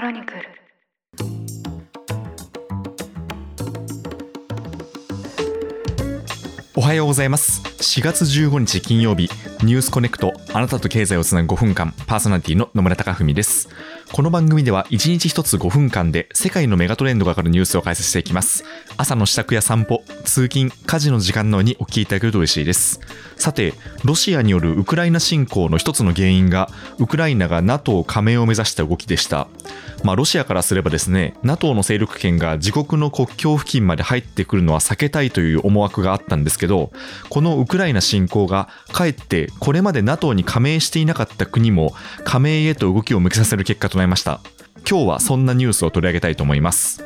ロニクル。おはようございます。4月15日金曜日ニュースコネクトあなたと経済をつなぐ5分間パーソナリティの野村貴文です。この番組では1日1つ5分間で世界のメガトレンドがかかるニュースを解説していきます。朝の支度や散歩通勤家事の時間のようにお聞きいただけると嬉しいです。さてロシアによるウクライナ侵攻の一つの原因がウクライナが NATO 加盟を目指した動きでした。まあ、ロシアからすればですね NATO の勢力圏が自国の国境付近まで入ってくるのは避けたいという思惑があったんですけどこのウクライナ侵攻がかえってこれまで NATO に加盟していなかった国も加盟へと動きを向けさせる結果となりました今日はそんなニュースを取り上げたいと思います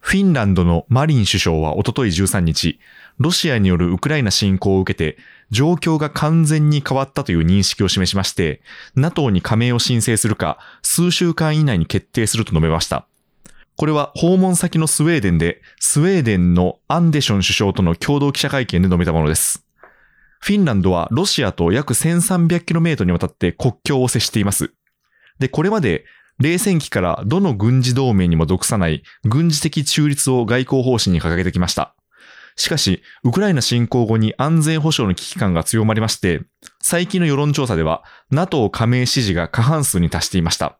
フィンランドのマリン首相はおととい13日、ロシアによるウクライナ侵攻を受けて、状況が完全に変わったという認識を示しまして、NATO に加盟を申請するか、数週間以内に決定すると述べました。これは訪問先のスウェーデンで、スウェーデンのアンデション首相との共同記者会見で述べたものです。フィンランドはロシアと約 1300km にわたって国境を接しています。で、これまで冷戦期からどの軍事同盟にも属さない軍事的中立を外交方針に掲げてきました。しかし、ウクライナ侵攻後に安全保障の危機感が強まりまして、最近の世論調査では NATO 加盟支持が過半数に達していました。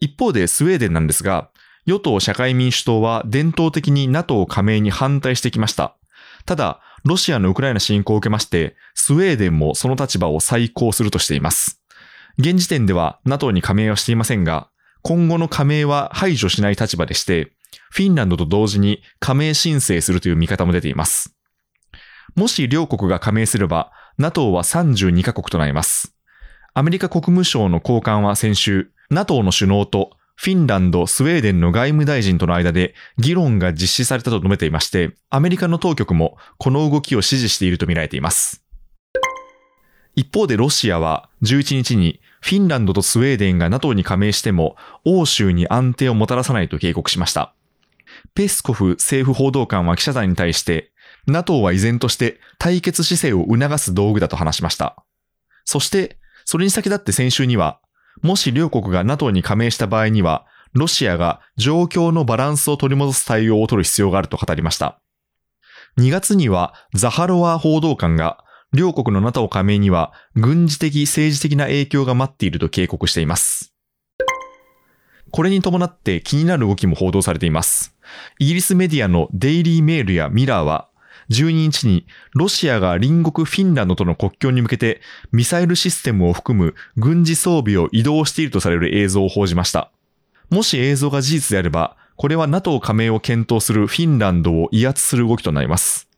一方でスウェーデンなんですが、与党社会民主党は伝統的に NATO 加盟に反対してきました。ただ、ロシアのウクライナ侵攻を受けまして、スウェーデンもその立場を再考するとしています。現時点では NATO に加盟はしていませんが、今後の加盟は排除しない立場でして、フィンランドと同時に加盟申請するという見方も出ています。もし両国が加盟すれば、NATO は32カ国となります。アメリカ国務省の高官は先週、NATO の首脳とフィンランド、スウェーデンの外務大臣との間で議論が実施されたと述べていまして、アメリカの当局もこの動きを支持しているとみられています。一方でロシアは11日にフィンランドとスウェーデンが NATO に加盟しても欧州に安定をもたらさないと警告しました。ペスコフ政府報道官は記者団に対して、NATO は依然として対決姿勢を促す道具だと話しました。そして、それに先立って先週には、もし両国が NATO に加盟した場合には、ロシアが状況のバランスを取り戻す対応を取る必要があると語りました。2月にはザハロワ報道官が両国の NATO 加盟には軍事的政治的な影響が待っていると警告しています。これに伴って気になる動きも報道されています。イギリスメディアのデイリーメールやミラーは、12日にロシアが隣国フィンランドとの国境に向けてミサイルシステムを含む軍事装備を移動しているとされる映像を報じました。もし映像が事実であれば、これは NATO 加盟を検討するフィンランドを威圧する動きとなります。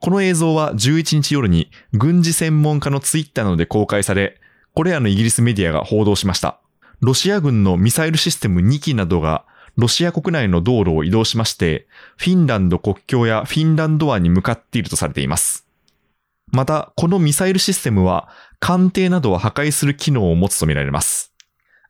この映像は11日夜に軍事専門家のツイッターなどで公開され、これらのイギリスメディアが報道しました。ロシア軍のミサイルシステム2機などがロシア国内の道路を移動しまして、フィンランド国境やフィンランド湾に向かっているとされています。また、このミサイルシステムは、艦艇などを破壊する機能を持つとみられます。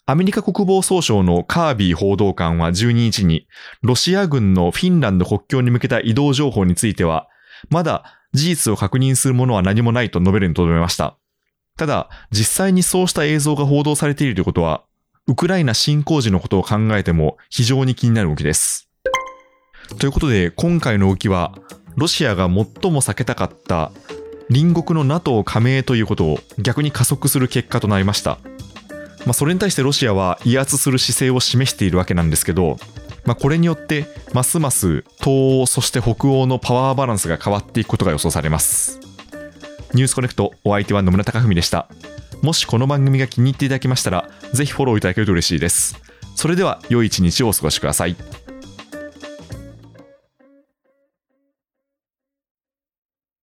アメリカ国防総省のカービー報道官は12日に、ロシア軍のフィンランド国境に向けた移動情報については、まだ事実を確認するものは何もないと述べるにとどめました。ただ、実際にそうした映像が報道されているということは、ウクライナ侵攻時のことを考えても非常に気になる動きです。ということで、今回の動きは、ロシアが最も避けたかった隣国の NATO 加盟ということを逆に加速する結果となりました。まあ、それに対してロシアは威圧する姿勢を示しているわけなんですけど、まあ、これによってますます東欧そして北欧のパワーバランスが変わっていくことが予想されますニュースコネクトお相手は野村貴文でしたもしこの番組が気に入っていただけましたら、ぜひフォローいただけると嬉しいです。それでは、良い一日をお過ごしください。